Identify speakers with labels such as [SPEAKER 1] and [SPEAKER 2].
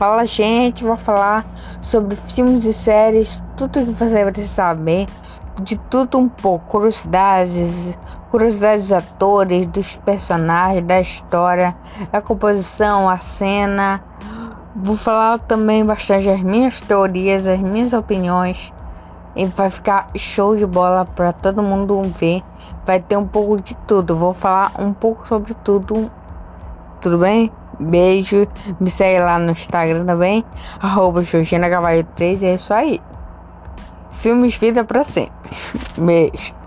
[SPEAKER 1] Fala, gente, vou falar sobre filmes e séries, tudo que você vai saber, de tudo um pouco, curiosidades, curiosidades dos atores, dos personagens, da história, a composição, a cena. Vou falar também bastante as minhas teorias, as minhas opiniões. E vai ficar show de bola para todo mundo ver. Vai ter um pouco de tudo. Vou falar um pouco sobre tudo. Tudo bem? Beijo. Me segue lá no Instagram também. Arroba 3. É isso aí. Filmes Vida para sempre. Beijo.